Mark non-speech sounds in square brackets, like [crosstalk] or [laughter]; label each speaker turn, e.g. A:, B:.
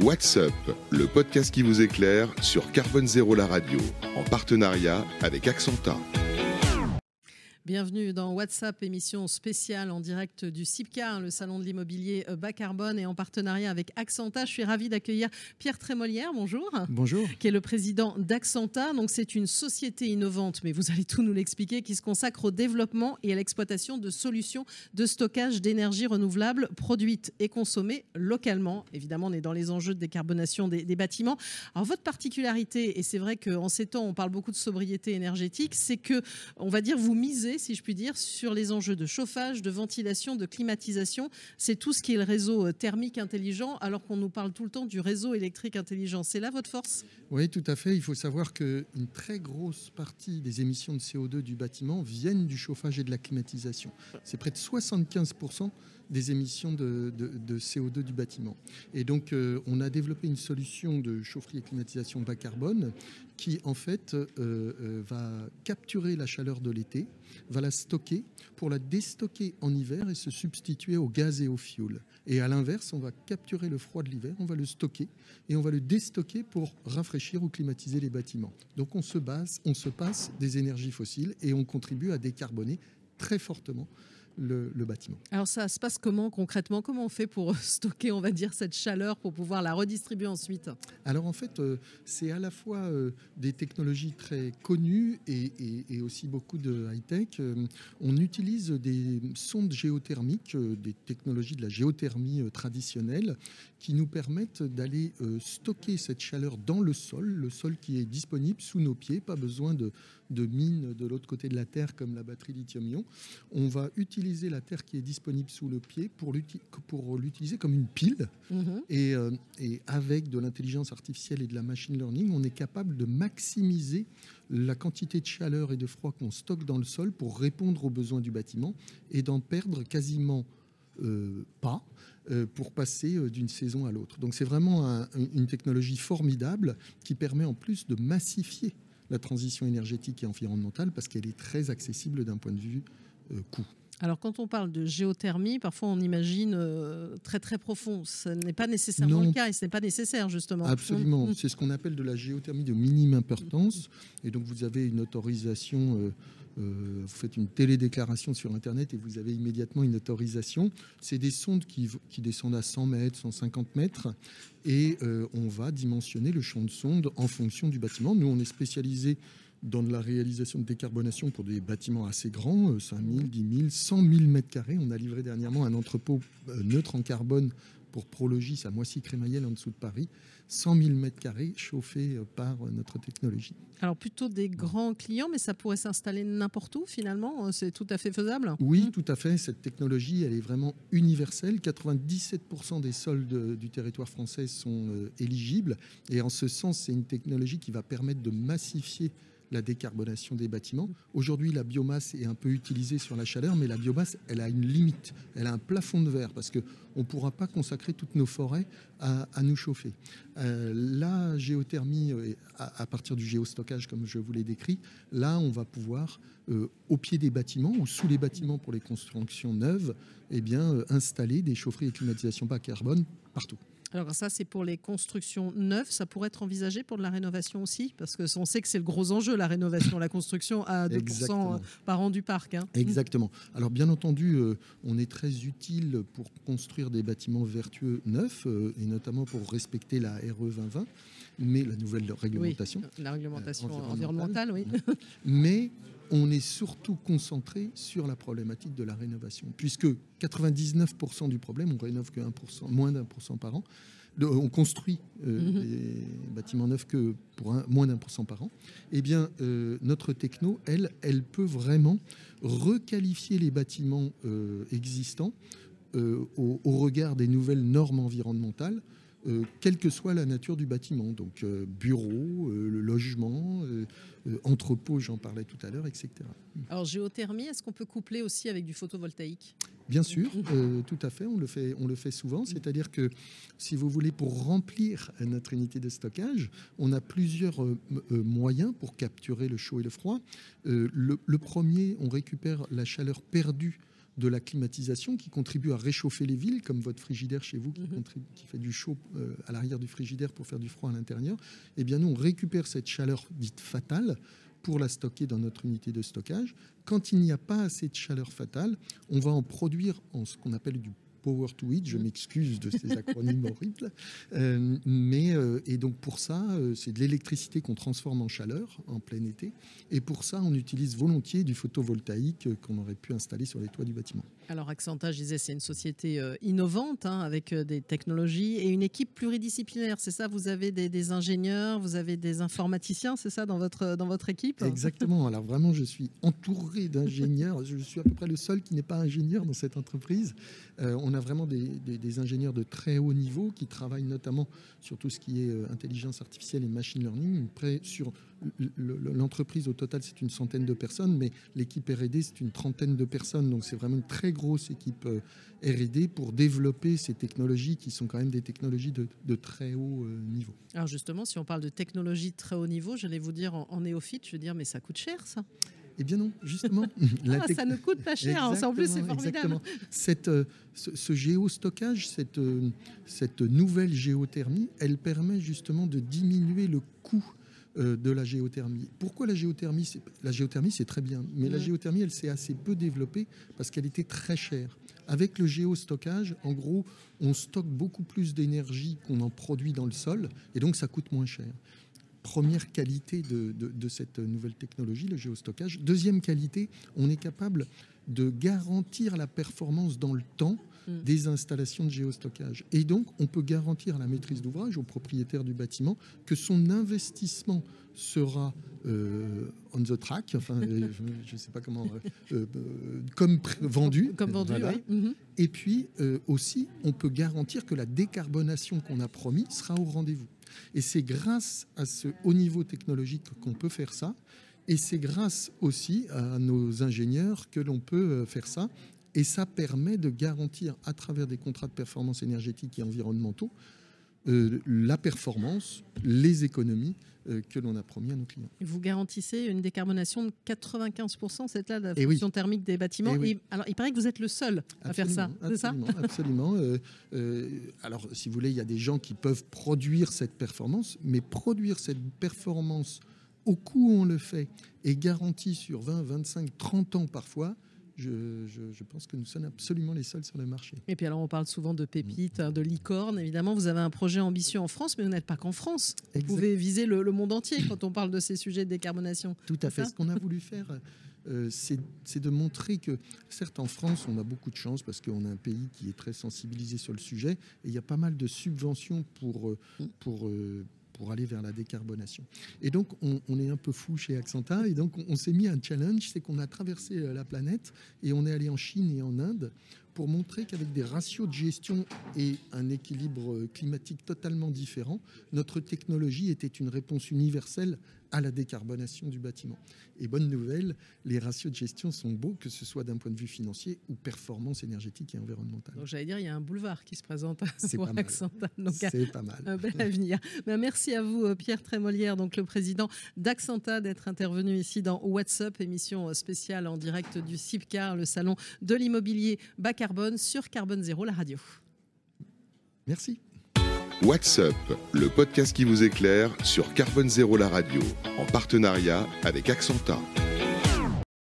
A: What's Up, le podcast qui vous éclaire sur Carbone Zéro la radio, en partenariat avec Accenta.
B: Bienvenue dans WhatsApp, émission spéciale en direct du CIPCA, le salon de l'immobilier bas carbone et en partenariat avec Accenta. Je suis ravie d'accueillir Pierre Trémolière, bonjour.
C: Bonjour.
B: Qui est le président d'Accenta. Donc c'est une société innovante, mais vous allez tout nous l'expliquer, qui se consacre au développement et à l'exploitation de solutions de stockage d'énergie renouvelable produites et consommées localement. Évidemment, on est dans les enjeux de décarbonation des, des bâtiments. Alors votre particularité, et c'est vrai qu'en ces temps, on parle beaucoup de sobriété énergétique, c'est que, on va dire, vous misez si je puis dire, sur les enjeux de chauffage, de ventilation, de climatisation. C'est tout ce qui est le réseau euh, thermique intelligent, alors qu'on nous parle tout le temps du réseau électrique intelligent. C'est là votre force?
C: Oui, tout à fait. Il faut savoir qu'une très grosse partie des émissions de CO2 du bâtiment viennent du chauffage et de la climatisation. C'est près de 75% des émissions de, CO2 du bâtiment. Et donc, euh, on a développé une solution de chaufferie et climatisation bas carbone qui, en fait, euh, euh, va capturer la chaleur de l'été, va la stocker pour la déstocker en hiver et se substituer au gaz et au fioul. Et à l'inverse, on va capturer le froid de l'hiver, on va le stocker et on va le déstocker pour rafraîchir ou climatiser les bâtiments. Donc, on se base, on se passe des énergies fossiles et on contribue à décarboner très fortement le, bâtiment.
B: Alors ça se passe comment concrètement? Comment on fait pour [laughs] stocker, on va dire, cette chaleur pour pouvoir la redistribuer ensuite?
C: Alors en fait, euh, c'est à la fois euh, des technologies très connues et, aussi beaucoup de high-tech. Euh, on utilise des sondes géothermiques, des technologies de la géothermie traditionnelle, qui nous permettent d'aller stocker cette chaleur dans le sol, le sol qui est disponible sous nos pieds, pas besoin de, de mines de l'autre côté de la Terre comme la batterie lithium-ion. On va utiliser la Terre qui est disponible sous le pied pour l'utiliser comme une pile. Mhm. Euh, et, avec de l'intelligence artificielle et de la machine learning, on est capable de maximiser la quantité de chaleur et de froid qu'on stocke dans le sol pour répondre aux besoins du bâtiment et d'en perdre quasiment euh, pas euh, pour passer d'une saison à l'autre. Donc c'est vraiment une technologie formidable qui permet en plus de massifier la transition énergétique et environnementale parce qu'elle est très accessible d'un point de vue euh, coût.
B: Alors quand on parle de géothermie, parfois on imagine euh, très très profond. Ce n'est pas nécessairement le cas et ce n'est pas nécessaire justement.
C: Absolument. Mm. C'est ce qu'on appelle de la géothermie de minime importance. Et donc vous avez une autorisation. Euh, euh, vous faites une télédéclaration sur Internet et vous avez immédiatement une autorisation. C'est des sondes qui, descendent à 100 mètres, 150 mètres, et on va dimensionner le champ de sonde en fonction du bâtiment. Nous, on est spécialisé dans la réalisation de décarbonation pour des bâtiments assez grands, 5 000, 10 000, 100 000 mètres carrés. On a livré dernièrement un entrepôt euh, neutre en carbone pour Prologis à Moissy-Crémaillel en dessous de Paris, 100 000 mètres carrés chauffés euh, par euh, notre technologie.
B: Alors plutôt des grands clients, mais ça pourrait s'installer n'importe où finalement, c'est tout à fait faisable
C: Oui, mmh. tout à fait. Cette technologie, elle est vraiment universelle. 97% des sols du territoire français sont éligibles. Et en ce sens, c'est une technologie qui va permettre de massifier la décarbonation des bâtiments. Aujourd'hui, la biomasse est un peu utilisée sur la chaleur, mais la biomasse, elle a une limite, elle a un plafond de verre, parce qu'on ne pourra pas consacrer toutes nos forêts à, nous chauffer. Euh, la géothermie, euh, à, partir du géostockage, comme je vous l'ai décrit, là, on va pouvoir, euh, au pied des bâtiments ou sous les bâtiments pour les constructions neuves, eh bien, installer des chaufferies et climatisation bas carbone partout.
B: Alors ça, c'est pour les constructions neuves. Ça pourrait être envisagé pour de la rénovation aussi Parce que on sait que c'est le gros enjeu, la rénovation, la construction à 2% par an du parc. Hein.
C: Exactement. Alors bien entendu, euh, on est très utile pour construire des bâtiments vertueux neufs, euh, et notamment pour respecter la RE 2020, mais la nouvelle réglementation.
B: la réglementation euh, environnementale, oui. [laughs]
C: mais on est surtout concentré sur la problématique de la rénovation, puisque 99% du problème, on rénove que 1%, moins d'un pour cent par an. on construit euh, mhm. des bâtiments neufs que pour moins d'un pour cent par an. Eh bien, euh, notre techno, elle, elle peut vraiment requalifier les bâtiments euh, existants au, regard des nouvelles normes environnementales euh, quelle que soit la nature du bâtiment. Donc euh, bureau, euh, le logement, entrepôt, j'en parlais tout à l'heure, etc.
B: Alors géothermie, est-ce qu'on peut coupler aussi avec du photovoltaïque?
C: Bien sûr, tout à fait, on le fait, on le fait souvent. C'est-à-dire que, si vous voulez, pour remplir notre unité de stockage, on a plusieurs moyens pour capturer le chaud et le froid. le, premier, on récupère la chaleur perdue de la climatisation qui contribue à réchauffer les villes, comme votre frigidaire chez vous qui,
B: Mhm.
C: qui fait du chaud euh, à l'arrière du frigidaire pour faire du froid à l'intérieur. Eh bien, nous, on récupère cette chaleur dite fatale pour la stocker dans notre unité de stockage. Quand il n'y a pas assez de chaleur fatale, on va en produire en ce qu'on appelle du power to heat. Je m'excuse de ces [laughs] acronymes horribles. Euh, mais, euh, et donc pour ça, euh, c'est de l'électricité qu'on transforme en chaleur en plein été. Et pour ça, on utilise volontiers du photovoltaïque qu'on aurait pu installer sur les toits du bâtiment.
B: Alors Accenta, je disais, c'est une société innovante hein, avec des technologies et une équipe pluridisciplinaire. C'est ça, vous avez des, des ingénieurs, vous avez des informaticiens, c'est ça dans votre, dans votre équipe?
C: Exactement. Alors vraiment, je suis entouré d'ingénieurs. Je suis à peu près le seul qui n'est pas ingénieur dans cette entreprise. Euh, on a vraiment des, ingénieurs de très haut niveau qui travaillent notamment sur tout ce qui est euh, intelligence artificielle et machine learning. Près sur l'entreprise au total, c'est une centaine de personnes, mais l'équipe R&D, c'est une trentaine de personnes. Donc c'est vraiment une très grosse équipe euh, R&D pour développer ces technologies qui sont quand même des technologies de, très haut euh, niveau.
B: Alors justement, si on parle de technologie de très haut niveau, j'allais vous dire en, en néophyte, je veux dire, mais ça coûte cher ça.
C: Eh bien non, justement. [laughs] la
B: Ah, ça ne coûte pas cher, hein, en plus c'est formidable.
C: exactement. Cette, euh, ce, ce géostockage, cette, euh, cette nouvelle géothermie, elle permet justement de diminuer le coût euh, de la géothermie. Pourquoi la géothermie La géothermie, c'est très bien, mais la géothermie, elle s'est assez peu développée parce qu'elle était très chère. Avec le géostockage, en gros, on stocke beaucoup plus d'énergie qu'on en produit dans le sol, et donc ça coûte moins cher. Première qualité de, de- de cette nouvelle technologie, le géostockage. Deuxième qualité, on est capable de garantir la performance dans le temps
B: Mm.
C: des installations de géostockage. Et donc, on peut garantir à la maîtrise d'ouvrage, au propriétaire du bâtiment, que son investissement sera euh, on the track, enfin, euh, [laughs] je ne sais pas comment, euh, comme vendu.
B: Comme vendu,
C: Voilà.
B: oui. Mhm.
C: Et puis aussi, on peut garantir que la décarbonation qu'on a promis sera au rendez-vous. Et c'est grâce à ce haut niveau technologique qu'on peut faire ça. Et c'est grâce aussi à nos ingénieurs que l'on peut euh, faire ça. Et ça permet de garantir, à travers des contrats de performance énergétique et environnementaux, la performance, les économies euh, que l'on a promis à nos clients.
B: Vous garantissez une décarbonation de 95%, c'est là la
C: Eh oui.
B: fonction thermique des bâtiments.
C: Eh oui.
B: Et alors, il paraît que vous êtes le seul à faire ça, c'est ça?
C: Absolument, absolument. Euh, euh, alors, si vous voulez, il y a des gens qui peuvent produire cette performance, mais produire cette performance au coût où on le fait et garantie sur 20, 25, 30 ans parfois, je, je- je pense que nous sommes absolument les seuls sur le marché.
B: Et puis alors, on parle souvent de pépites, hein, de licornes. Évidemment, vous avez un projet ambitieux en France, mais vous n'êtes pas qu'en France. Vous pouvez viser le, le monde entier quand on parle de ces sujets de décarbonation.
C: Tout à fait. Ce qu'on a voulu faire, euh, c'est de montrer que, certes, en France, on a beaucoup de chance parce qu'on a un pays qui est très sensibilisé sur le sujet et il y a pas mal de subventions pour, euh, pour, euh, pour aller vers la décarbonation. Et donc, on, est un peu fou chez Accenta et donc on, on s'est mis un challenge, c'est qu'on a traversé euh, la planète et on est allé en Chine et en Inde pour montrer qu'avec des ratios de gestion et un équilibre euh, climatique totalement différent, notre technologie était une réponse universelle à la décarbonation du bâtiment. Et bonne nouvelle, les ratios de gestion sont beaux, que ce soit d'un point de vue financier ou performance énergétique et environnementale.
B: Donc, j'allais dire, il y a un boulevard qui se présente
C: C'est
B: pour
C: pas mal.
B: Accenta. Donc,
C: C'est pas mal.
B: un bel avenir. Ben, merci à vous, euh, Pierre Trémolière, donc le président d'Accenta, d'être intervenu ici dans WhatsApp, émission euh, spéciale en direct du CIPCAR, le salon de l'immobilier bas carbone sur Carbone Zéro, la radio.
C: Merci.
A: WhatsApp, le podcast qui vous éclaire sur Carbone Zéro la radio, en partenariat avec Accenta.